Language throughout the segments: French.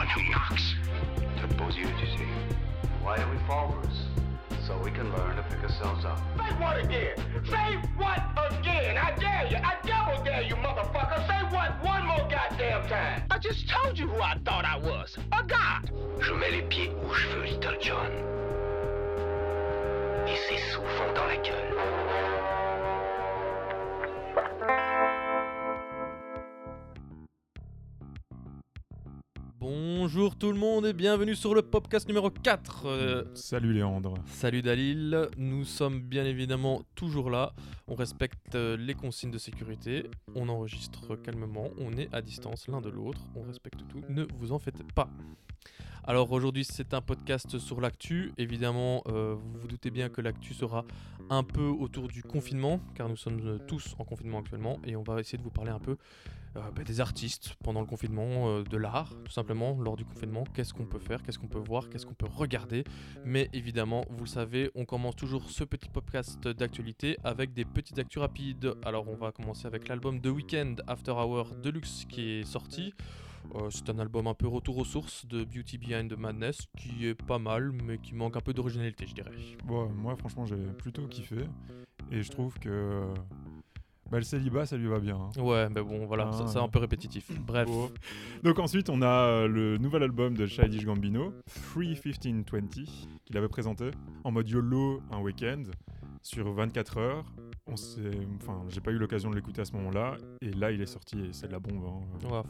one who knocks. To pose you, you see. Why do we Bruce? So we can learn to pick ourselves up. Say what again? Say what again? I dare you. I double dare you, motherfucker. Say what one more goddamn time. I just told you who I thought I was. A god. Je mets les pieds où je veux, Little John. Et c'est souvent dans la gueule. Bonjour tout le monde et bienvenue sur le podcast numéro 4. Euh, Salut Léandre. salut Dalil, nous sommes bien évidemment toujours là, on respecte euh, les consignes de sécurité, on enregistre calmement, on est à distance l'un de l'autre, on respecte tout, ne vous en faites pas. Alors aujourd'hui c'est un podcast sur l'actu, évidemment euh, vous vous doutez bien que l'actu sera un peu autour du confinement, car nous sommes tous en confinement actuellement, et on va essayer de vous parler un peu euh, bah, des artistes pendant le confinement, euh, de l'art tout simplement lors du confinement, qu'est-ce qu'on peut faire, qu'est-ce qu'on peut voir, qu'est-ce qu'on peut regarder, mais évidemment vous le savez on commence toujours ce petit podcast d'actualité avec des petites actus rapides. Alors on va commencer avec l'album The Weeknd After Hour Deluxe qui est sorti. Euh, c'est un album un peu retour aux sources de Beauty Behind the Madness qui est pas mal mais qui manque un peu d'originalité je dirais. Moi franchement j'ai plutôt kiffé et je trouve que bah, le célibat ça lui va bien. hein. Ouais mais bon voilà, ça- c'est un peu répétitif. Bref. Bon. Donc ensuite on a euh, le nouvel album de Childish Gambino, Free 1520, qu'il avait présenté en mode YOLO un week-end sur 24 heures. On enfin j'ai pas eu l'occasion de l'écouter à ce moment-là et là il est sorti et c'est de la bombe. hein. Ouais.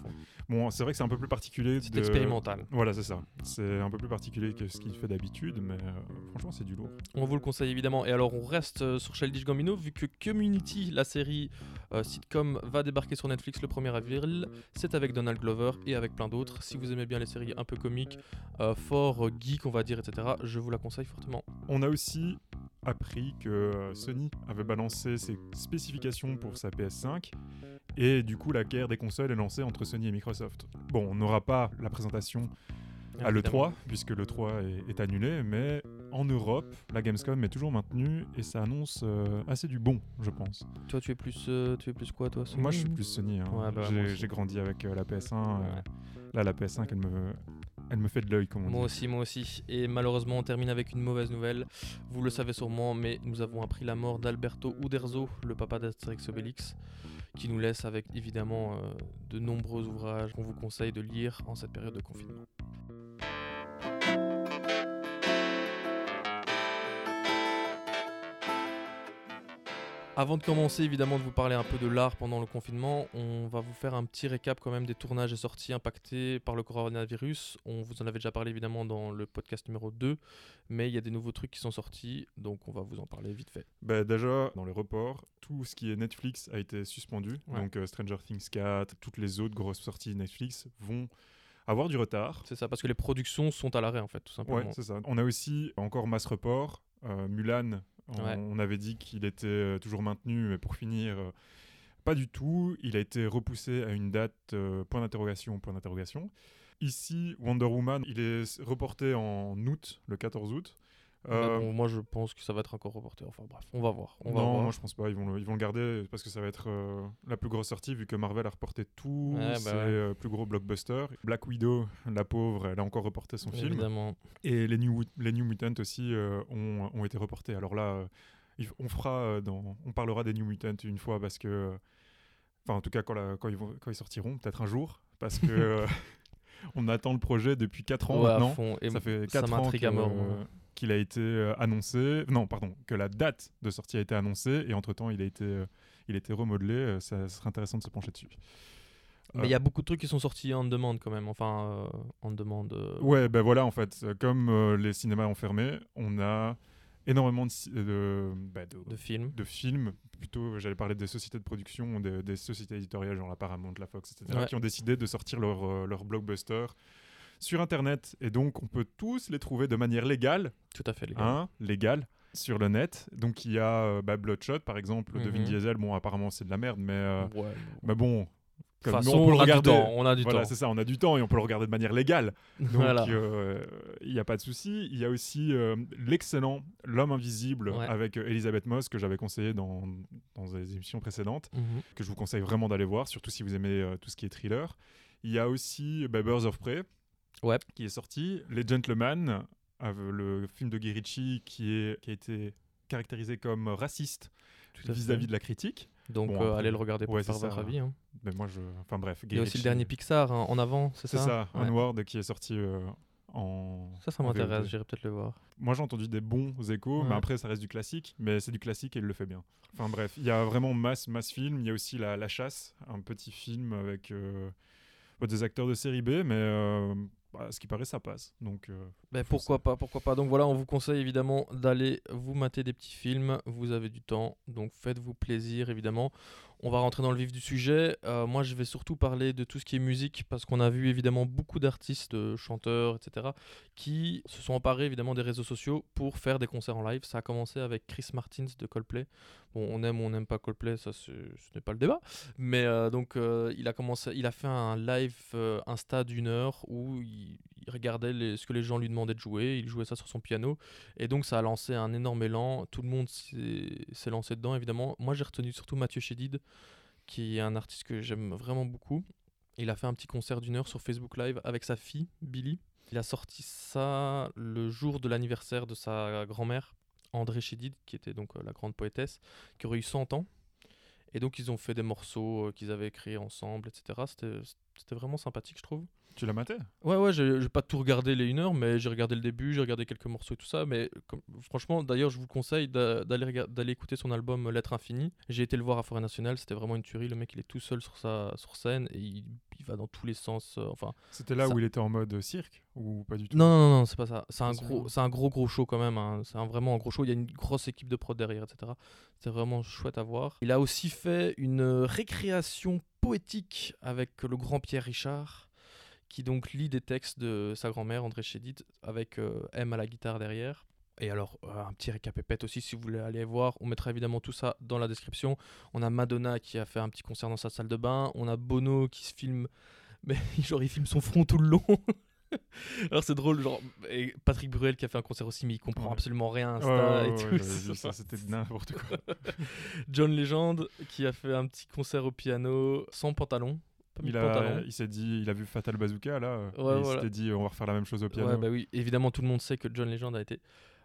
Bon c'est vrai que c'est un peu plus particulier. C'est de- expérimental. Voilà c'est ça. C'est un peu plus particulier que ce qu'il fait d'habitude mais euh, franchement c'est du lourd. On vous le conseille évidemment. Et alors on reste euh, sur Childish Gambino vu que Community, la série euh, sitcom, va débarquer sur Netflix le 1er avril. C'est avec Donald Glover et avec plein d'autres. Si vous aimez bien les séries un peu comiques, euh, fort geek on va dire, etc. Je vous la conseille fortement. On a aussi appris que euh, Sony avait balancé ses spécifications pour sa PS5 et du coup la guerre des consoles est lancée entre Sony et Microsoft. Bon, on n'aura pas la présentation à Évidemment. l'E3 puisque l'E3 est, est annulé, mais en Europe, la Gamescom est toujours maintenue et ça annonce euh, assez du bon, je pense. Toi tu es plus, euh, tu es plus quoi toi Moi, je suis plus Sony. hein. Ouais, bah, J'ai grandi avec euh, la PS1. euh, Ouais. là, la PS5, elle me, elle me fait de l'œil, comme on Moi dit. aussi, moi aussi. Et malheureusement, on termine avec une mauvaise nouvelle. Vous le savez sûrement, mais nous avons appris la mort d'Alberto Uderzo, le papa d'Astérix Obélix, qui nous laisse avec évidemment euh, de nombreux ouvrages qu'on vous conseille de lire en cette période de confinement. Avant de commencer évidemment de vous parler un peu de l'art pendant le confinement, on va vous faire un petit récap quand même des tournages et sorties impactés par le coronavirus. On vous en avait déjà parlé évidemment dans le podcast numéro 2, mais il y a des nouveaux trucs qui sont sortis, donc on va vous en parler vite fait. Bah, déjà, dans les reports, tout ce qui est Netflix a été suspendu. Ouais. Donc euh, Stranger Things 4, toutes les autres grosses sorties Netflix vont avoir du retard. C'est ça, parce que les productions sont à l'arrêt en fait, tout simplement. Ouais, c'est ça. On a aussi encore masse report. Euh, Mulan, on, Ouais. on avait dit qu'il était euh, toujours maintenu, mais pour finir, euh, pas du tout. Il a été repoussé à une date euh, point d'interrogation, point d'interrogation. Ici, Wonder Woman, il est reporté en août, le 14 août. Bah Euh, bon, moi je pense que ça va être encore reporté. Enfin bref, on va voir. On va non, voir. moi je pense pas. Ils vont le, ils vont le garder parce que ça va être euh, la plus grosse sortie vu que Marvel a reporté tous bah ses ouais. euh, plus gros blockbusters. Black Widow, la pauvre, elle a encore reporté son film. Évidemment. Et les New, les New Mutants aussi euh, ont, ont été reportés. Alors là, on fera dans, on parlera des New Mutants une fois parce que, enfin en tout cas quand, la- quand, ils, vont, quand ils sortiront, peut-être un jour, parce que on attend le projet depuis 4 ans Ouais, maintenant. Et Ça fait ça 4 ans m'intrigue que, à mort. Qu'il a été euh, annoncé. Non, pardon, que la date de sortie a été annoncée et entre-temps il a été, euh, il a été remodelé. euh, ça serait intéressant de se pencher dessus. Mais il y a beaucoup de trucs qui sont sortis en demande quand même. Enfin, euh, en demande. euh, Ouais, ben voilà, en fait, comme les cinémas ont fermé, on a énormément de, ci- de, bah, de- de films. de films, plutôt, j'allais parler des sociétés de production, des, des sociétés éditoriales, genre la Paramount, la Fox, etc., Ouais. qui ont décidé de sortir leur, leur blockbuster sur Internet. Et donc, on peut tous les trouver de manière légale, Tout à fait, les gars. hein, légale, sur le net. Donc, il y a euh, bah, Bloodshot, par exemple, de Vin Mhm. Diesel. Bon, apparemment, c'est de la merde, mais, euh, Ouais. bon... Comme- façon, on peut le on a du regarder. temps. On a du Voilà, temps. c'est ça, on a du temps et on peut le regarder de manière légale. Donc, Voilà. euh, il n'y a pas de souci. Il y a aussi euh, l'excellent L'homme invisible Ouais. avec Elisabeth Moss que j'avais conseillé dans, dans des émissions précédentes, Mhm. que je vous conseille vraiment d'aller voir, surtout si vous aimez euh, tout ce qui est thriller. Il y a aussi bah, Birds of Prey Ouais. qui est sorti. Les Gentlemen, euh, le film de Guy Ritchie qui, est, qui a été caractérisé comme raciste vis-à-vis de la critique. Donc Bon, euh, allez le regarder pour Ouais, faire votre ça. avis. hein. Mais moi, je. Enfin bref. Il y a aussi le dernier Pixar hein, en avant, c'est C'est ça ça, Ouais. Onward qui est sorti euh, en. Ça, ça m'intéresse, j'irai peut-être le voir. Moi, j'ai entendu des bons échos, mais après, ça reste du classique. Mais c'est du classique et il le fait bien. Enfin bref, il y a vraiment masse, masse film. Il y a aussi La, La Chasse, un petit film avec euh, des acteurs de série B, mais euh, bah, ce qui paraît, ça passe. Donc, euh, Ben, pourquoi pas, pourquoi pas. Donc voilà, on vous conseille évidemment d'aller vous mater des petits films. Vous avez du temps, donc faites-vous plaisir évidemment. On va rentrer dans le vif du sujet. Euh, moi, je vais surtout parler de tout ce qui est musique parce qu'on a vu évidemment beaucoup d'artistes, de chanteurs, etc., qui se sont emparés évidemment des réseaux sociaux pour faire des concerts en live. Ça a commencé avec Chris Martins de Coldplay. Bon, on aime ou on n'aime pas Coldplay, ça ce n'est pas le débat. Mais euh, donc, euh, il a commencé, il a fait un live euh, Insta d'une heure où il, il regardait les- ce que les gens lui demandaient de jouer. Il jouait ça sur son piano. Et donc, ça a lancé un énorme élan. Tout le monde s'est lancé dedans, évidemment. Moi, j'ai retenu surtout Mathieu Chédid, qui est un artiste que j'aime vraiment beaucoup. Il a fait un petit concert d'une heure sur Facebook Live avec sa fille, Billy. Il a sorti ça le jour de l'anniversaire de sa grand-mère, André Chédid, qui était donc euh, la grande poétesse, qui aurait eu 100 ans. Et donc, ils ont fait des morceaux euh, qu'ils avaient créés ensemble, etc. C'était vraiment sympathique, je trouve. Tu l'as maté Ouais, ouais, j'ai pas tout regardé les une heure, mais j'ai regardé le début, j'ai regardé quelques morceaux et tout ça. Mais comme- franchement, d'ailleurs, je vous conseille d'a- d'aller écouter son album Lettre Infinie. J'ai été le voir à Forêt Nationale, c'était vraiment une tuerie. Le mec, il est tout seul sur, sa, sur scène et il, il va dans tous les sens. euh, enfin, C'était là Ça- où il était en mode cirque ou pas du tout? Non, non, non, c'est pas ça. C'est un C'est gros, un gros, gros show quand même. hein. C'est un, vraiment un gros show. Il y a une grosse équipe de prod derrière, etc. C'est vraiment chouette à voir. Il a aussi fait une récréation poétique avec le grand Pierre Richard, qui donc lit des textes de sa grand-mère André Chédid avec euh, M à la guitare derrière. Et alors, euh, un petit récapépète aussi si vous voulez aller voir. On mettra évidemment tout ça dans la description. On a Madonna qui a fait un petit concert dans sa salle de bain. On a Bono qui se filme, mais genre il filme son front tout le long. alors c'est drôle, genre et Patrick Bruel qui a fait un concert aussi, mais il comprend Ouais. absolument rien Ouais, ouais, et tout. ça, c'était n'importe quoi. John Legend qui a fait un petit concert au piano sans pantalon. Pas mis Il, de a, il s'est dit, il a vu Fatal Bazooka là, et il s'était dit on va refaire la même chose au piano. Ouais, bah oui, évidemment tout le monde sait que John Legend a été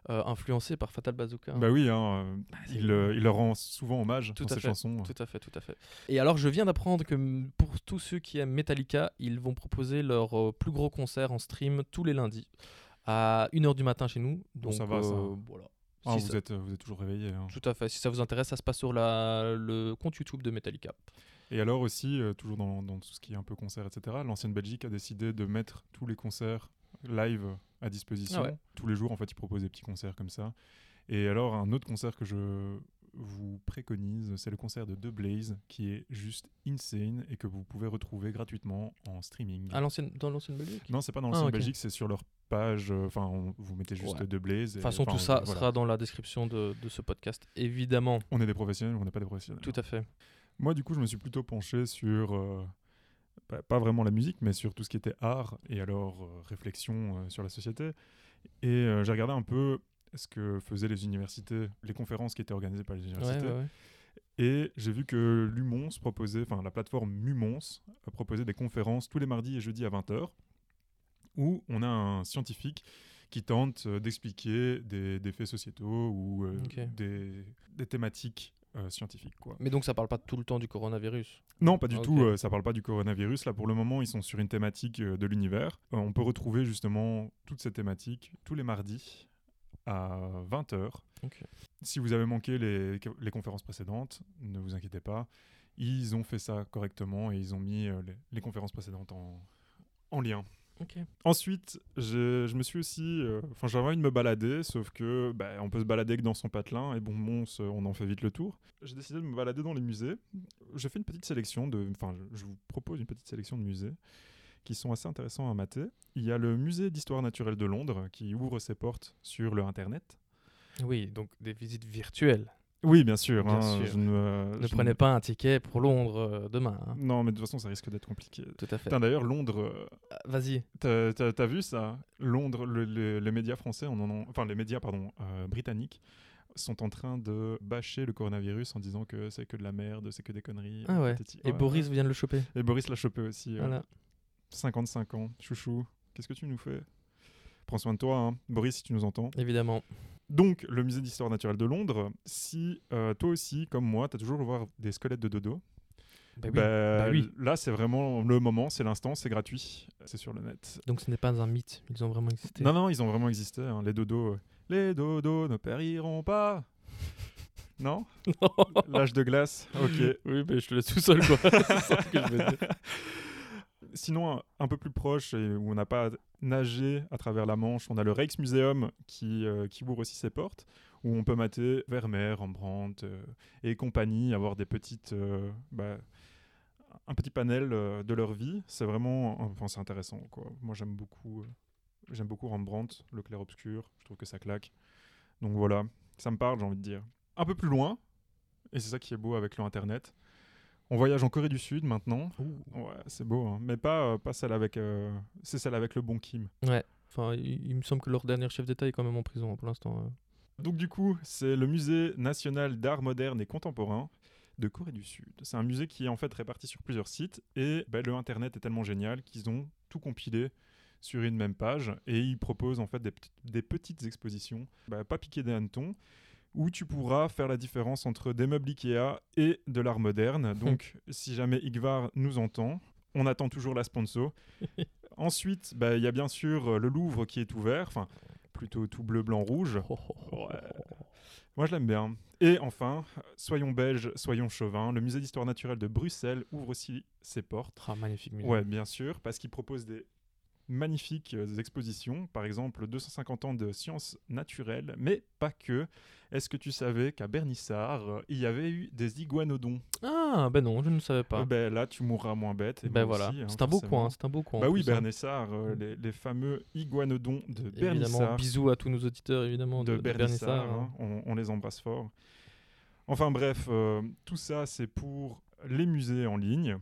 euh, influencé par Fatal Bazooka. hein. Bah oui, hein, euh, Ah, c'est il, euh, il leur rend souvent hommage Tout dans à ses fait, chansons. Tout à fait, tout à fait. Et alors, je viens d'apprendre que pour tous ceux qui aiment Metallica, ils vont proposer leur euh, plus gros concert en stream tous les lundis à 1h du matin chez nous. Donc, ça va, ça. euh, voilà. Ah, Si vous, ça- êtes, vous êtes toujours réveillé. hein. Tout à fait. Si ça vous intéresse, ça se passe sur la, le compte YouTube de Metallica. Et alors aussi, euh, toujours dans, dans tout ce qui est un peu concert, etc., l'ancienne Belgique a décidé de mettre tous les concerts live à disposition. Ah ouais. Tous les jours, en fait, ils proposent des petits concerts comme ça. Et alors, un autre concert que je vous préconise, c'est le concert de The Blaze, qui est juste insane et que vous pouvez retrouver gratuitement en streaming. À l'ancienne, dans l'ancienne Belgique? Non, c'est pas dans Ah, l'ancienne. Belgique, c'est sur leur page. euh, Enfin, vous mettez juste Ouais. The Blaze. De toute façon, tout ça voilà. sera dans la description de, de ce podcast, évidemment. On est des professionnels, on n'est pas des professionnels. Tout à fait. Moi, du coup, je me suis plutôt penché sur, euh, pas, pas vraiment la musique, mais sur tout ce qui était art et alors euh, réflexion euh, sur la société. Et j'ai regardé un peu ce que faisaient les universités, les conférences qui étaient organisées par les universités. ouais, ouais. Et j'ai vu que l'UMONS proposait, enfin la plateforme MUMONS proposait des conférences tous les mardis et jeudis à 20h, où on a un scientifique qui tente d'expliquer des, des faits sociétaux ou euh, des thématiques euh, scientifiques. Quoi. Mais donc, ça parle pas tout le temps du coronavirus? Non, pas du Ok. tout. euh, ça parle pas du coronavirus. Là, pour le moment, ils sont sur une thématique euh, de l'univers. Euh, on peut retrouver justement toutes ces thématiques tous les mardis à 20h. Ok. Si vous avez manqué les, les conférences précédentes, ne vous inquiétez pas. Ils ont fait ça correctement et ils ont mis les, les conférences précédentes en, en lien. Ok. Ensuite, je, me suis aussi. euh, Enfin, j'avais envie de me balader, sauf que bah, on peut se balader que dans son patelin, et bon, Mons, euh, on en fait vite le tour. J'ai décidé de me balader dans les musées. J'ai fait une petite sélection de. Enfin, je, je vous propose une petite sélection de musées qui sont assez intéressants à mater. Il y a le musée d'histoire naturelle de Londres qui ouvre ses portes sur le Internet. Oui, donc des visites virtuelles. Oui, bien sûr. Bien hein, sûr. je ne, Ne je prenez pas un ticket pour Londres euh, demain. hein. Non, mais de toute façon, ça risque d'être compliqué. Tout à fait. D'ailleurs, Londres, euh, Ah, Vas-y. T'as vu ça? Londres, le- le- les médias français, on en ont- enfin les médias pardon euh, britanniques sont en train de bâcher le coronavirus en disant que c'est que de la merde, c'est que des conneries. Ah ouais. Et Ouais, Boris ouais. vient de le choper. Et Boris l'a chopé aussi. euh, Voilà. 55 ans, chouchou. qu'est-ce que tu nous fais? Prends soin de toi, hein. Boris, si tu nous entends. Évidemment. Donc, le musée d'histoire naturelle de Londres, si euh, toi aussi, comme moi, tu as toujours voulu voir des squelettes de dodo, Bah oui. bah, bah oui. là, c'est vraiment le moment, c'est l'instant, c'est gratuit, c'est sur le net. Donc ce n'est pas un mythe, ils ont vraiment existé. Non, non, ils ont vraiment existé, hein, les dodos. euh, les dodos ne périront pas Non? L'âge de glace Ok. oui, mais je te laisse tout seul, quoi. ça que je veux dire. Sinon, un, un peu plus proche, et où on n'a pas nagé à travers la Manche, on a le Rijksmuseum qui, euh, qui ouvre aussi ses portes, où on peut mater Vermeer, Rembrandt euh, et compagnie, avoir des petites, euh, bah, un petit panel de leur vie. C'est vraiment, enfin, c'est intéressant. Moi, j'aime beaucoup, beaucoup Rembrandt, le clair-obscur. Je trouve que ça claque. Donc voilà, ça me parle, j'ai envie de dire. Un peu plus loin, et c'est ça qui est beau avec le Internet. On voyage en Corée du Sud maintenant. Ouais, c'est beau, hein. mais pas, euh, pas celle avec. euh, c'est celle avec le bon Kim. Enfin, il, il me semble que leur dernier chef d'État est quand même en prison hein, pour l'instant. euh. Donc du coup, c'est le musée national d'art moderne et contemporain de Corée du Sud. C'est un musée qui est en fait réparti sur plusieurs sites et ben, le internet est tellement génial qu'ils ont tout compilé sur une même page et ils proposent en fait des, petites- des petites expositions, ben, pas piquées des hannetons, où tu pourras faire la différence entre des meubles Ikea et de l'art moderne. Donc si jamais Igvar nous entend, on attend toujours la sponsor. Ensuite, ben, il y a bien sûr euh, le Louvre qui est ouvert, enfin plutôt tout bleu, blanc, rouge. Ouais. Moi, je l'aime bien. Et enfin, soyons belges, soyons chauvins, le musée d'histoire naturelle de Bruxelles ouvre aussi ses portes. Ah, magnifique musée. Ouais, bien sûr, parce qu'il propose des magnifiques euh, expositions, par exemple 250 ans de sciences naturelles, mais pas que. Est-ce que tu savais qu'à Bernissart, euh, il y avait eu des iguanodons? Ah, ben non, je ne savais pas. Euh, ben, Là, tu mourras moins bête. et ben voilà, hein, c'est un beau coin, c'est un beau coin. en Bah oui, hein. Bernissart, euh, les, les fameux iguanodons de Évidemment, Bernissart. bisous à tous nos auditeurs, évidemment, de, hein. on, on les embrasse fort. Enfin bref, euh, tout ça c'est pour les musées en ligne.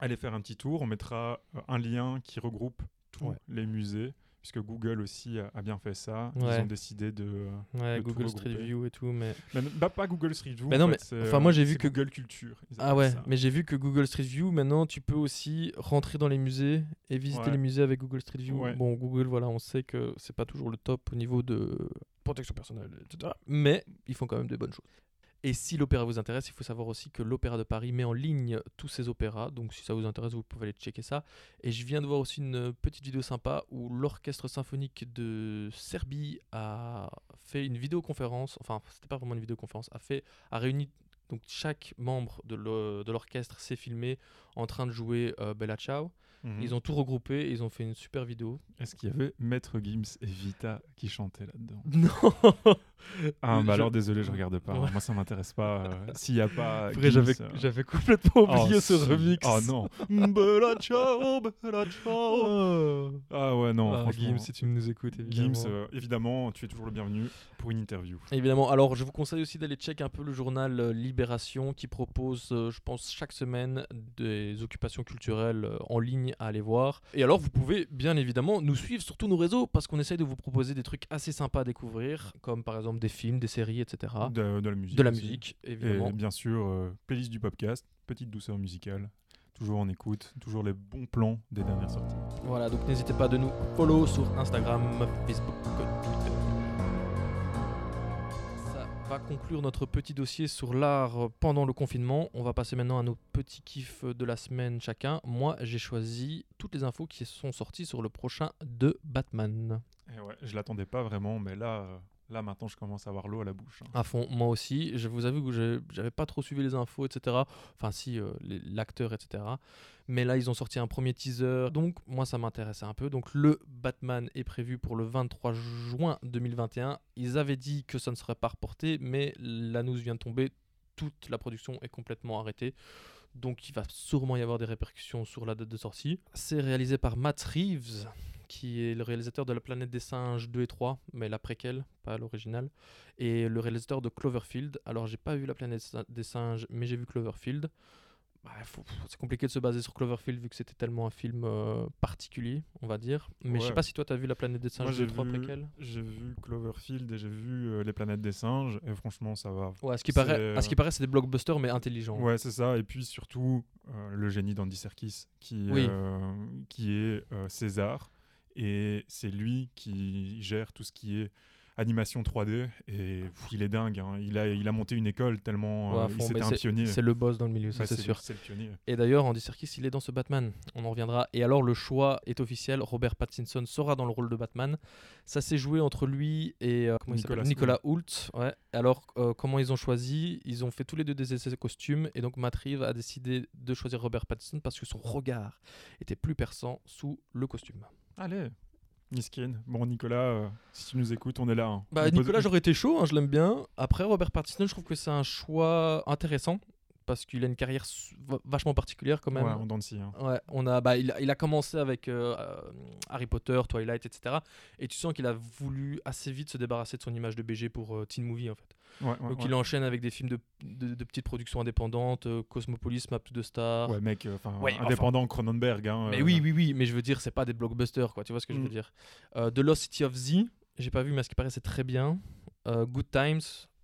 Allez faire un petit tour, on mettra un lien qui regroupe tous Ouais. les musées, puisque Google aussi a, a bien fait ça. Ouais. Ils ont décidé de... euh, Ouais, de tout Google Street. View et tout, mais... Même, bah, pas Google Street View. Mais en non, fait, mais- enfin, euh, moi, j'ai vu que- Google Culture. Ah ouais, ça. mais j'ai vu que Google Street View, maintenant, tu peux aussi rentrer dans les musées et visiter les musées avec Google Street View. Bon, Google, voilà, on sait que c'est pas toujours le top au niveau de protection personnelle, etc. Mais ils font quand même des bonnes choses. Et si l'opéra vous intéresse, il faut savoir aussi que l'Opéra de Paris met en ligne tous ses opéras. Donc si ça vous intéresse, vous pouvez aller checker ça. Et je viens de voir aussi une petite vidéo sympa où l'Orchestre symphonique de Serbie a fait une vidéoconférence. Enfin, c'était pas vraiment une vidéoconférence, a fait a réuni donc chaque membre de l'o- de l'orchestre s'est filmé en train de jouer euh, Bella Ciao. Mhm. Ils ont tout regroupé et ils ont fait une super vidéo. Est-ce qu'il y avait Maître Gims et Vita qui chantaient là-dedans? Non Ah, Je- bah alors désolé, je regarde pas. Ouais. Moi, ça m'intéresse pas. euh, S'il y a pas. Après, Gims, j'avais euh, j'avais complètement oublié oh, ce remix. Oh non. Bella ciao, bella ciao. Oh. Ah ouais, non, Ah. Gims, si tu nous écoutes, évidemment. Gims, euh, évidemment, tu es toujours le bienvenu pour une interview. Évidemment. Alors, je vous conseille aussi d'aller check un peu le journal Libération qui propose, je pense, chaque semaine des occupations culturelles euh, en ligne à aller voir. Et alors, vous pouvez bien évidemment nous suivre sur tous nos réseaux parce qu'on essaye de vous proposer des trucs assez sympas à découvrir, comme par exemple des films, des séries, etc. De, de la musique. De la aussi. musique, Et évidemment. bien sûr, euh, playlist du podcast, petite douceur musicale. Toujours en écoute, toujours les bons plans des dernières sorties. Voilà, donc n'hésitez pas de nous follow sur Instagram, Facebook, Twitter. Conclure notre petit dossier sur l'art pendant le confinement. On va passer maintenant à nos petits kiffs de la semaine chacun. Moi, j'ai choisi toutes les infos qui sont sorties sur le prochain de Batman. Et ouais, je l'attendais pas vraiment, mais là, euh, là maintenant, je commence à avoir l'eau à la bouche. hein. À fond, moi aussi. Je vous avoue que j'avais pas trop suivi les infos, etc. Enfin, si, euh, l'acteur, etc. Mais là, ils ont sorti un premier teaser. Donc, moi, ça m'intéressait un peu. Donc, le Batman est prévu pour le 23 juin 2021. Ils avaient dit que ça ne serait pas reporté, mais la news vient de tomber. Toute la production est complètement arrêtée. Donc, il va sûrement y avoir des répercussions sur la date de sortie. C'est réalisé par Matt Reeves, qui est le réalisateur de La planète des singes 2 et 3, mais la préquelle, pas l'original et le réalisateur de Cloverfield. Alors, j'ai pas vu La planète des singes, mais j'ai vu Cloverfield. Bah, c'est compliqué de se baser sur Cloverfield vu que c'était tellement un film euh, particulier, on va dire. Mais je sais Ouais. pas si toi, t'as vu La planète des singes Moi, 2 j'ai et 3 vu, préquels. j'ai vu Cloverfield et j'ai vu euh, Les Planètes des Singes, et franchement, ça va. Ouais, à ce qui paraît, à ce qui paraît, c'est des blockbusters, mais intelligents. Ouais, c'est ça. Et puis surtout, euh, le génie d'Andy Serkis, qui, Oui. qui est César. Et c'est lui qui gère tout ce qui est animation 3D et pff, il est dingue. hein. Il, a, il a monté une école tellement Ouais, euh, c'était un c'est- pionnier. C'est le boss dans le milieu, ça Ouais, c'est sûr. Le pionnier. Et d'ailleurs, Andy Serkis, il est dans ce Batman. On en reviendra. Et alors, le choix est officiel. Robert Pattinson sera dans le rôle de Batman. Ça s'est joué entre lui et euh, Nicolas Nicolas Hoult. Ouais. Alors, euh, comment ils ont choisi? Ils ont fait tous les deux des essais costumes. Et donc, Matt Reeves a décidé de choisir Robert Pattinson parce que son regard était plus perçant sous le costume. Allez, Niskin. Bon, Nicolas, euh, si tu nous écoutes, on est là. hein. Bah, On peut- Nicolas, j'aurais été chaud, hein, je l'aime bien. Après, Robert Pattinson, je trouve que c'est un choix intéressant parce qu'il a une carrière vachement particulière quand même. Ouais, de scie, hein. Ouais, on a, bah, il, a, il a commencé avec euh, euh, Harry Potter, Twilight, etc. Et tu sens qu'il a voulu assez vite se débarrasser de son image de BG pour euh, teen movie en fait. Ouais, ouais, Donc il enchaîne avec des films de, de, de petites productions indépendantes, euh, Cosmopolis, Map de Stars. Ouais, mec, euh, enfin, indépendant Cronenberg. Hein, Mais euh, oui, oui, oui, mais je veux dire, c'est pas des blockbusters, quoi. Tu vois ce que je veux Mm. dire The Lost City of Z, j'ai pas vu, mais à ce qui paraît, c'est très bien. Good Times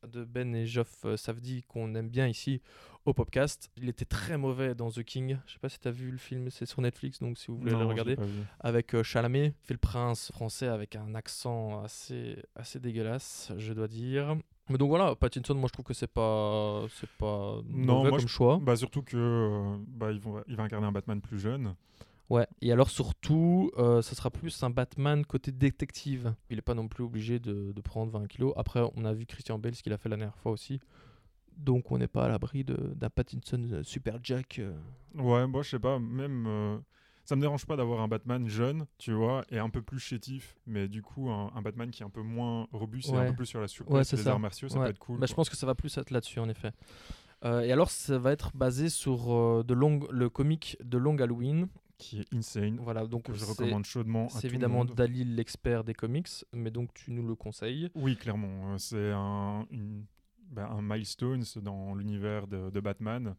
de Ben et Geoff Savdi, qu'on aime bien ici au podcast. Il était très mauvais dans The King. Je sais pas si t'as vu le film, c'est sur Netflix, donc si vous voulez non, le regarder. Avec euh, Chalamet, fait le prince français avec un accent assez, assez dégueulasse, je dois dire. Mais donc voilà, Pattinson, moi je trouve que c'est pas, c'est pas Non, mauvais moi, comme choix. Bah, surtout que euh, bah, il va incarner un Batman plus jeune. Ouais, et alors surtout, euh, ça sera plus un Batman côté détective. Il n'est pas non plus obligé de, de prendre 20 kilos. Après, on a vu Christian Bale, ce qu'il a fait la dernière fois aussi. Donc on n'est pas à l'abri d'un Pattinson euh, super Jack. euh. Ouais, moi, je sais pas, même. euh, ça me dérange pas d'avoir un Batman jeune, tu vois, et un peu plus chétif, mais du coup, un, un Batman qui est un peu moins robuste et un peu plus sur la souplesse Ouais, des ça. arts martiaux, ça Ouais. peut être cool. Bah, je pense que ça va plus être là-dessus, en effet. Euh, et alors, ça va être basé sur euh, de long, le comic de Long Halloween. Qui est insane. Voilà, donc que je recommande chaudement C'est évidemment. Dalil, l'expert des comics, mais donc tu nous le conseilles. Oui, clairement. euh, C'est un, une- bah, un milestone dans l'univers de, de Batman.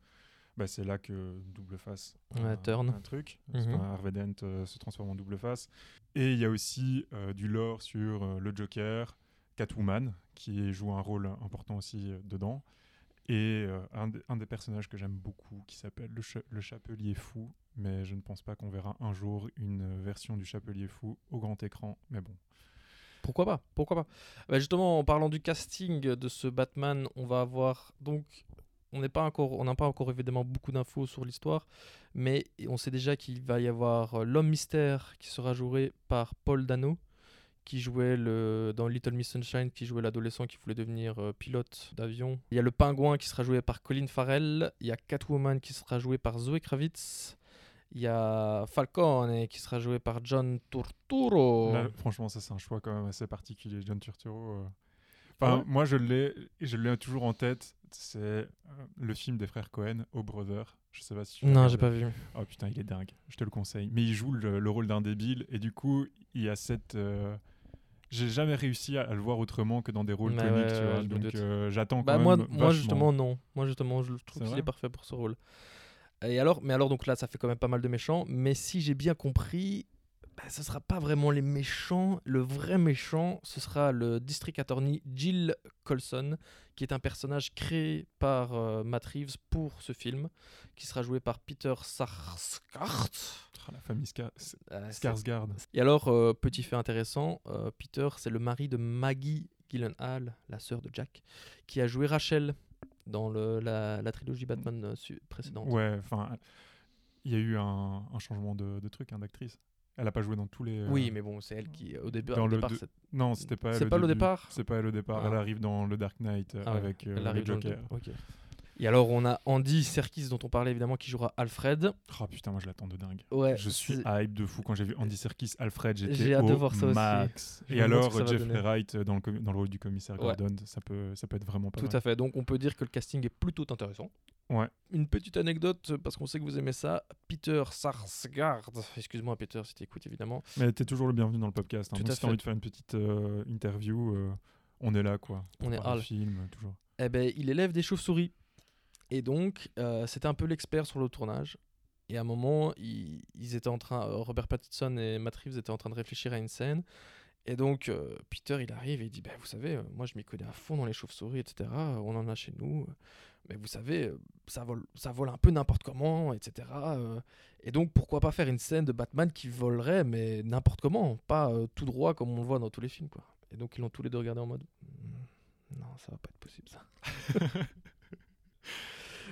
Bah, c'est là que Double Face a Ouais, turn. un truc. Mhm. Enfin, Harvey Dent euh, se transforme en Double Face. Et il y a aussi euh, du lore sur euh, le Joker, Catwoman, qui joue un rôle important aussi dedans. Et un, des- un des personnages que j'aime beaucoup, qui s'appelle le, Cha- le Chapelier Fou. Mais je ne pense pas qu'on verra un jour une version du Chapelier Fou au grand écran. Mais bon. Pourquoi pas Pourquoi pas Bah, Justement, en parlant du casting de ce Batman, on va avoir donc. On n'a pas encore évidemment beaucoup d'infos sur l'histoire, mais on sait déjà qu'il va y avoir euh, l'homme mystère qui sera joué par Paul Dano, qui jouait le, dans Little Miss Sunshine, qui jouait l'adolescent qui voulait devenir euh, pilote d'avion. Il y a le pingouin qui sera joué par Colin Farrell. Il y a Catwoman qui sera joué par Zoe Kravitz. Il y a Falcone qui sera joué par John Turturro. Là, franchement, ça c'est un choix quand même assez particulier, John Turturro. euh. Enfin, ouais moi je l'ai, je l'ai toujours en tête. C'est euh, le film des frères Cohen, Oh Brother. Je sais pas si tu Non, j'ai pas vu. Oh putain, il est dingue. Je te le conseille. Mais il joue le, le rôle d'un débile et du coup, il y a cette. euh, J'ai jamais réussi à, à le voir autrement que dans des rôles Ouais, comiques, ouais, tu vois. Donc euh, j'attends Bah quand moi, même. moi justement non. Moi justement je trouve qu'il est parfait pour ce rôle. Et alors, mais alors donc là ça fait quand même pas mal de méchants. Mais si j'ai bien compris, bah, ce sera pas vraiment les méchants. Le vrai méchant, ce sera le district attorney Jill Colson, qui est un personnage créé par euh, Matt Reeves pour ce film, qui sera joué par Peter Sarsgaard. Ah, la famille Euh, Skarsgård. Et alors, euh, petit fait intéressant, Peter, c'est le mari de Maggie Gyllenhaal, la sœur de Jack, qui a joué Rachel dans le, la, la trilogie Batman précédente. Ouais, enfin, il y a eu un, un changement de, de truc, hein, d'actrice. Elle a pas joué dans tous les. euh, Oui, mais bon, c'est elle qui, au début, Dans au le départ, c'est- Non, c'était pas elle. C'est pas le début. départ C'est pas elle au départ. Ah. Elle arrive dans le Dark Knight euh, Ah ouais, avec euh, elle le dans le Joker. Et alors, on a Andy Serkis, dont on parlait évidemment, qui jouera Alfred. Oh putain, moi je l'attends de dingue. Ouais, je suis hype de fou quand j'ai vu Andy Serkis, Alfred, J'ai j'étais hâte de au voir ça aussi. max. Je Et alors Jeffrey. Wright euh, dans le, dans le rôle du commissaire Ouais. Gordon, ça peut, ça peut être vraiment pas Tout mal. à fait. Donc, on peut dire que le casting est plutôt intéressant. Ouais. Une petite anecdote, parce qu'on sait que vous aimez ça. Peter Sarsgaard, excuse-moi Peter si tu écoutes évidemment, Mais t'es toujours le bienvenu dans le podcast. Hein. Tout à si t'as envie de faire une petite euh, interview, euh, on est là quoi. On est Hal. film, toujours. eh ben, il élève des chauves-souris. Et donc, euh, c'était un peu l'expert sur le tournage. Et à un moment, ils, étaient en train, euh, Robert Pattinson et Matt Reeves étaient en train de réfléchir à une scène. Et donc, euh, Peter, il arrive et il dit bah, Vous savez, moi, je m'y connais à fond dans les chauves-souris, etc. On en a chez nous. Mais vous savez, ça vole, ça vole un peu n'importe comment, etc. Et donc, pourquoi pas faire une scène de Batman qui volerait, mais n'importe comment, pas tout droit comme on le voit dans tous les films. Et donc, ils l'ont tous les deux regardé en mode Hmm, Non, ça va pas être possible, ça.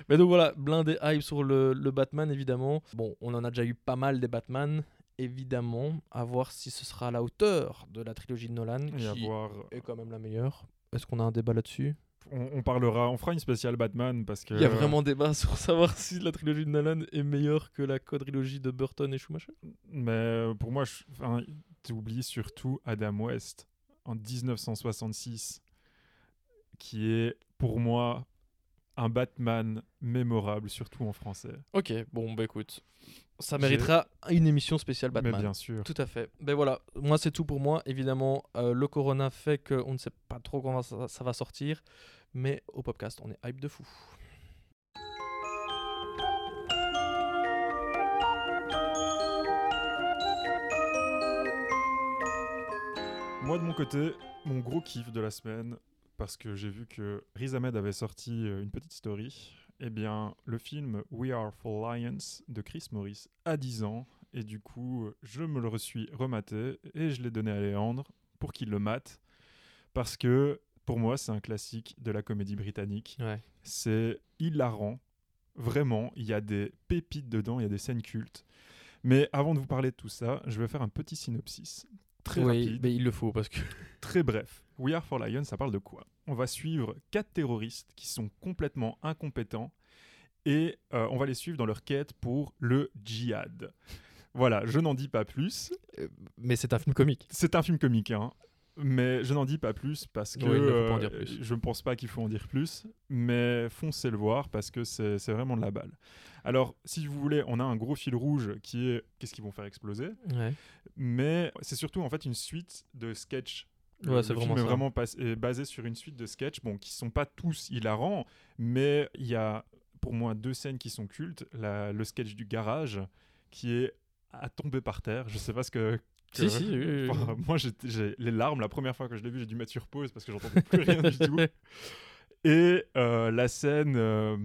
mais donc voilà, blindé hype sur le, le Batman, évidemment. Bon, on en a déjà eu pas mal des Batman, évidemment. À voir si ce sera à la hauteur de la trilogie de Nolan, Et qui voir- est quand même la meilleure. Est-ce qu'on a un débat là-dessus? On, on parlera, on fera une spéciale Batman parce que Il y a vraiment débat sur savoir si la trilogie de Nolan est meilleure que la quadrilogie de Burton et Schumacher? Mais euh, pour moi, je- enfin, tu oublies surtout Adam West en 1966, qui est pour moi un Batman mémorable, surtout en français. Ok, bon bah écoute, ça méritera une émission spéciale Batman. Mais bien sûr. Tout à fait. Ben voilà, moi c'est tout pour moi. Évidemment, euh, le Corona fait qu'on ne sait pas trop comment ça, ça va sortir, mais au podcast, on est hype de fou. Moi, de mon côté, mon gros kiff de la semaine, parce que j'ai vu que Riz Ahmed avait sorti euh, une petite story, eh bien, le film We Are for Lions de Chris Morris a 10 ans, et du coup, je me le suis rematé, et je l'ai donné à Léandre pour qu'il le mate, parce que pour moi, c'est un classique de la comédie britannique. Ouais. C'est hilarant, vraiment, il y a des pépites dedans, il y a des scènes cultes. Mais avant de vous parler de tout ça, je vais faire un petit synopsis. Très oui, rapide mais il le faut parce que. très bref. We Are for Lions, ça parle de quoi? On va suivre quatre terroristes qui sont complètement incompétents et euh, on va les suivre dans leur quête pour le djihad. Voilà, je n'en dis pas plus. Mais c'est un film comique. C'est un film comique, hein, mais je n'en dis pas plus parce que Oui, ne euh, plus. je ne pense pas qu'il faut en dire plus, mais foncez le voir parce que c'est vraiment de la balle. Alors, si vous voulez, on a un gros fil rouge qui est qu'est-ce qu'ils vont faire exploser Ouais. mais c'est surtout en fait une suite de sketchs. Ouais, le film vraiment est vraiment pas- est basé sur une suite de sketchs, bon, qui sont pas tous hilarants, mais il y a pour moi deux scènes qui sont cultes. La- le sketch du garage, qui est à tomber par terre. Je sais pas ce que. Si, si, oui, oui, moi, j'ai les larmes la première fois que je l'ai vu, j'ai dû mettre sur pause parce que j'entendais plus rien du tout. Et euh, la scène euh,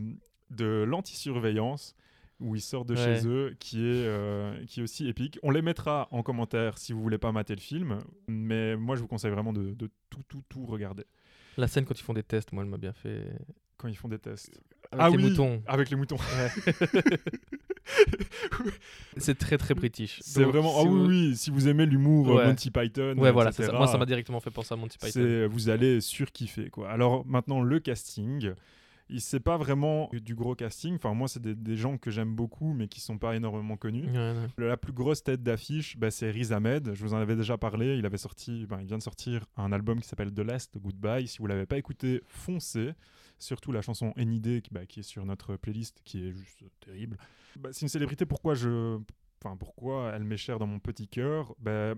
de l'anti-surveillance où ils sortent de Ouais. chez eux, qui est, euh, qui est aussi épique. On les mettra en commentaire si vous voulez pas mater le film, mais moi je vous conseille vraiment de, de tout, tout, tout regarder La scène quand ils font des tests, moi, elle m'a bien fait. quand ils font des tests. Avec ah les oui, moutons. avec les moutons. C'est très très british. C'est vraiment. si Ah vous- oui, oui, si vous aimez l'humour euh, Ouais. Monty Python, Ouais, voilà, ça. Moi, ça m'a directement fait penser à Monty Python. vous allez surkiffer quoi. Alors maintenant le casting, c'est pas vraiment du gros casting. Enfin moi c'est des, des gens que j'aime beaucoup mais qui sont pas énormément connus. Ouais, ouais. La plus grosse tête d'affiche, bah, c'est Riz Ahmed. Je vous en avais déjà parlé. Il avait sorti, ben, il vient de sortir un album qui s'appelle The Last Goodbye. Si vous l'avez pas écouté, foncez. Surtout la chanson Any Day qui, bah, qui est sur notre playlist, qui est juste terrible. Bah, c'est une célébrité. Pourquoi je, enfin pourquoi elle m'est chère dans mon petit cœur? Bah,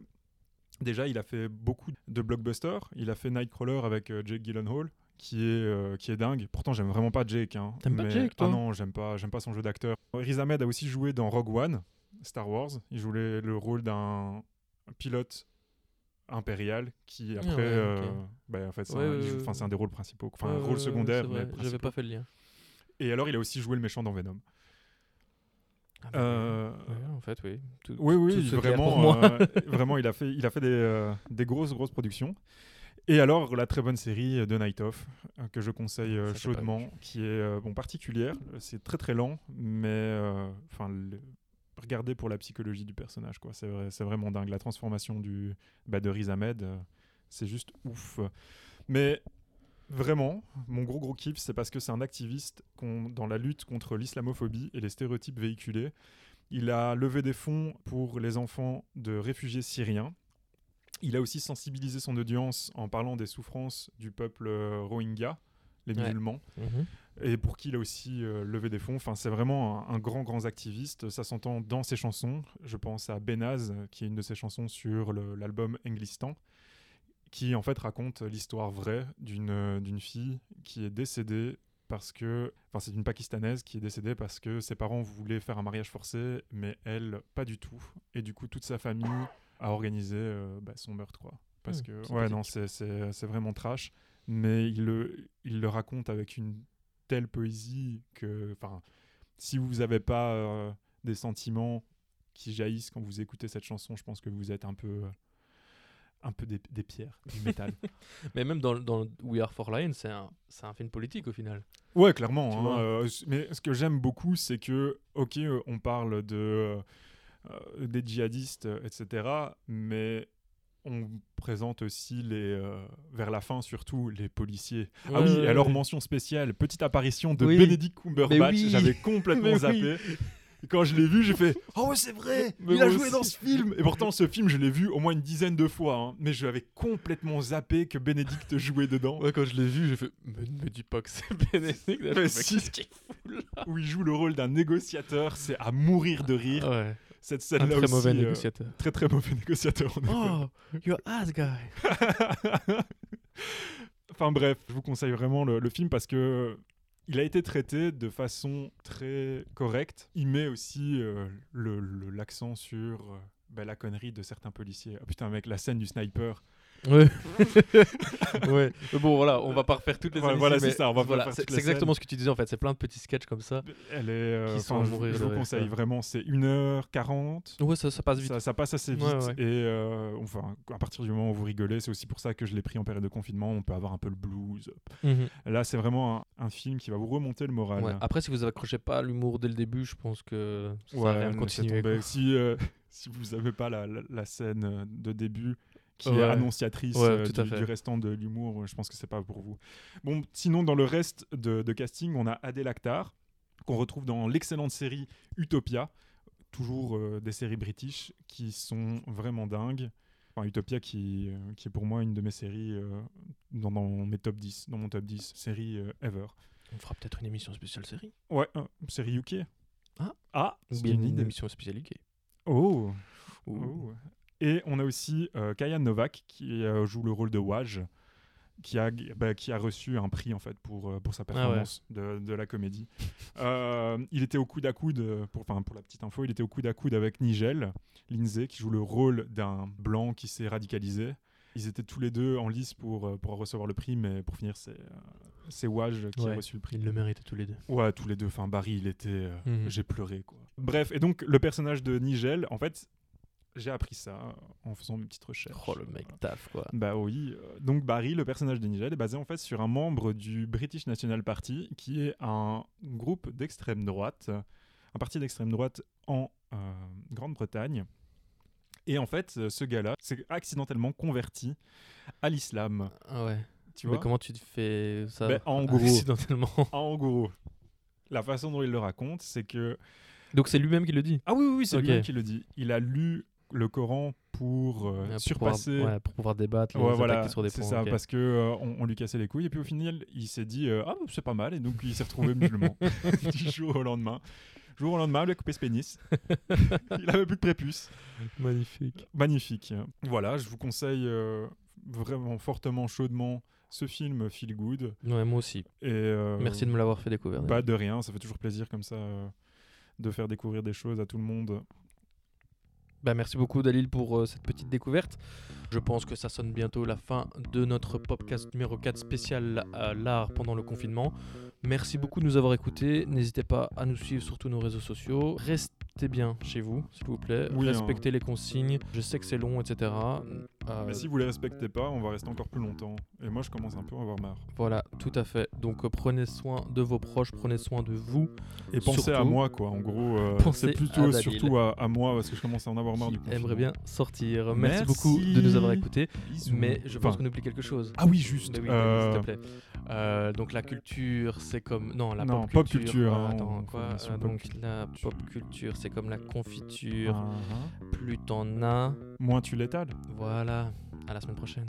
Déjà, il a fait beaucoup de blockbusters. Il a fait Nightcrawler avec euh, Jake Gyllenhaal, qui est, euh, qui est dingue. Pourtant, j'aime vraiment pas Jake. Hein, T'aimes pas Jake, toi Ah non, j'aime pas, j'aime pas son jeu d'acteur. Riz Ahmed a aussi joué dans Rogue One, Star Wars. Il jouait le rôle d'un pilote impérial qui après, Ah ouais, ok. euh, bah, en fait, c'est Ouais, un, ouais, joue- c'est un des rôles principaux, enfin un rôle secondaire. mais J'avais pas fait le lien. Et alors, il a aussi joué le méchant dans Venom. Ah bah, Euh, en fait, oui. Tout- Oui, oui, tout vraiment, euh, vraiment, il a fait, il a fait des, des grosses, grosses productions. Et alors, la très bonne série The Night Of, euh, que je conseille euh, Ça, chaudement, qui est euh, bon, particulière. C'est très, très lent, mais enfin, le- regardez pour la psychologie du personnage. quoi. C'est vrai- c'est vraiment dingue. La transformation du, bah, de Riz Ahmed, c'est juste ouf. Mais vraiment, mon gros, gros kiff, c'est parce que c'est un activiste dans la lutte contre l'islamophobie et les stéréotypes véhiculés. Il a levé des fonds pour les enfants de réfugiés syriens. Il a aussi sensibilisé son audience en parlant des souffrances du peuple euh, Rohingya, les Ouais. musulmans, Mhm. et pour qui il a aussi euh, levé des fonds. Enfin, c'est vraiment un, un grand, grand activiste. Ça s'entend dans ses chansons. Je pense à Benaz, qui est une de ses chansons sur l'album Englistan, qui en fait raconte l'histoire vraie d'une euh, d'une fille qui est décédée parce que, enfin, c'est une Pakistanaise qui est décédée parce que ses parents voulaient faire un mariage forcé, mais elle, pas du tout. Et du coup, toute sa famille a organisé euh, bah, son meurtre, quoi. Parce que, ouais, non, c'est- c'est vraiment trash. Mais il le, il le raconte avec une telle poésie que, enfin, si vous n'avez pas euh, des sentiments qui jaillissent quand vous écoutez cette chanson, je pense que vous êtes un peu, euh, un peu des, des pierres, du métal. Mais même dans, dans We Are for Lion, c'est un, c'est un film politique au final. Ouais, clairement. Hein, euh, mais ce que j'aime beaucoup, c'est que, ok, euh, on parle de euh, des djihadistes, euh, etc. Mais on présente aussi les, euh, vers la fin surtout, les policiers. ah oui, ouais, alors ouais. mention spéciale, petite apparition de Oui. Benedict Cumberbatch. oui. J'avais complètement zappé. Et Quand je l'ai vu, j'ai fait Oh ouais, c'est vrai Mais Il a joué aussi. dans ce film Et pourtant, ce film, je l'ai vu au moins une dizaine de fois. hein. mais je l'avais complètement zappé que Benedict jouait dedans. Ouais, quand je l'ai vu, j'ai fait Mais ne me dis pas que c'est Bénédicte. Mais si. fout là? Où il joue le rôle d'un négociateur. C'est à mourir de rire. Ouais, Cette scène-là très aussi, mauvais euh, négociateur. très très mauvais négociateur. Oh, you're ass guy. enfin bref, je vous conseille vraiment le, le film parce que il a été traité de façon très correcte. Il met aussi euh, l'accent sur euh, bah, la connerie de certains policiers. Ah putain mec, la scène du sniper. Ouais. ouais. Mais bon, voilà, on va pas refaire toutes les Voilà, scènes voilà, c'est ça, on va voilà, faire c'est exactement ce que tu disais en fait. C'est plein de petits sketchs comme ça. Elle est... euh, Qui sont je, mourir je vous rire, conseille vraiment, c'est 1h40. Ouais, ça, ça passe vite. Ça, ça passe assez vite Ouais, ouais. et euh, enfin à partir du moment où vous rigolez, c'est aussi pour ça que je l'ai pris en période de confinement. On peut avoir un peu le blues. Mhm. Là, c'est vraiment un, un film qui va vous remonter le moral. Ouais. Après, si vous accrochez pas à l'humour dès le début, je pense que ça à rien continuer. Si, euh, si vous n'avez pas la, la- la scène euh, de début qui Ouais. est annonciatrice Ouais, euh, tout du, restant de l'humour, euh, je pense que c'est pas pour vous. Bon, sinon, dans le reste de, de casting, on a Adèle Akhtar, qu'on retrouve dans l'excellente série Utopia. Toujours euh, des séries british qui sont vraiment dingues. Enfin, Utopia qui, euh, qui est pour moi une de mes séries euh, dans, dans mes top 10, dans mon top 10 séries euh, ever. On fera peut-être une émission spéciale série. Ouais, euh, série UK. Ah. Ah, bien une une émission spéciale UK. Oh, Oh. Et on a aussi euh, Kayan Novak qui euh, joue le rôle de Waj, qui a, bah, qui a reçu un prix en fait pour, euh, pour sa Ah ouais. performance de, de la comédie. Euh, il était au coude à coude, pour, pour la petite info, il était au coude à coude avec Nigel Lindsay qui joue le rôle d'un blanc qui s'est radicalisé. Ils étaient tous les deux en lice pour, pour recevoir le prix, mais pour finir, c'est euh, Waj qui a reçu le prix. Ils le méritent tous les deux. Ouais, tous les deux. Enfin, Barry, il était. euh, Mhm. J'ai pleuré, quoi. Bref, et donc, le personnage de Nigel, en fait, j'ai appris ça en faisant mes petites recherches. Oh, le mec taf, quoi. Bah oui. euh, Donc, Barry, le personnage de Nigel, est basé en fait sur un membre du British National Party, qui est un groupe d'extrême droite, un parti d'extrême droite en euh, Grande-Bretagne. Et en fait, euh, ce gars-là s'est accidentellement converti à l'islam. Ah ouais. Tu Mais vois comment tu te fais ça Ben, en gros. accidentellement En gros, la façon dont il le raconte, c'est que Donc c'est lui-même qui le dit. Ah oui, oui, oui, c'est Ok. lui qui le dit. Il a lu le Coran pour euh, Ouais, pour surpasser. pouvoir, ouais, pour pouvoir débattre, les Ouais, attaquer voilà, sur des c'est points. ça, parce que euh, on, on lui cassait les couilles et puis au final, il s'est dit euh, ah bah, c'est pas mal et donc il s'est retrouvé musulman du jour au lendemain. Jour au lendemain, il a coupé ce pénis. il avait plus de prépuce. Magnifique. Magnifique. Voilà, je vous conseille euh, vraiment fortement, chaudement ce film Feel Good. Ouais, moi aussi. Et euh, Merci de me l'avoir fait découvrir. Pas de rien, ça fait toujours plaisir comme ça euh, de faire découvrir des choses à tout le monde. Bah, merci beaucoup Dalil pour euh, cette petite découverte. Je pense que ça sonne bientôt la fin de notre podcast numéro 4 spécial à l'art pendant le confinement. Merci beaucoup de nous avoir écoutés. N'hésitez pas à nous suivre sur tous nos réseaux sociaux. Restez bien chez vous, s'il vous plaît. Oui, hein. Respectez les consignes. Je sais que c'est long, etc. Euh, Mais si vous les respectez pas, on va rester encore plus longtemps. Et moi, je commence un peu à avoir marre. Voilà, tout à fait. Donc euh, prenez soin de vos proches, prenez soin de vous. Et pensez à moi, quoi. En gros, euh, Pensez plutôt à surtout à, à moi parce que je commence à en avoir marre du confinement. aimerait bien sortir. Merci, Merci. beaucoup de nous avoir écoutés. Bisous. Mais je pense Enfin, qu'on oublie quelque chose. Ah oui, juste. Oui, s'il te plaît. Donc la culture, c'est comme non la Non, pop pop culture. culture, euh, hein, attends on- quoi formation Euh, pop Donc culture. la pop culture, c'est comme la confiture. uh-huh. Plus t'en as, moins tu l'étales. Voilà, à la semaine prochaine.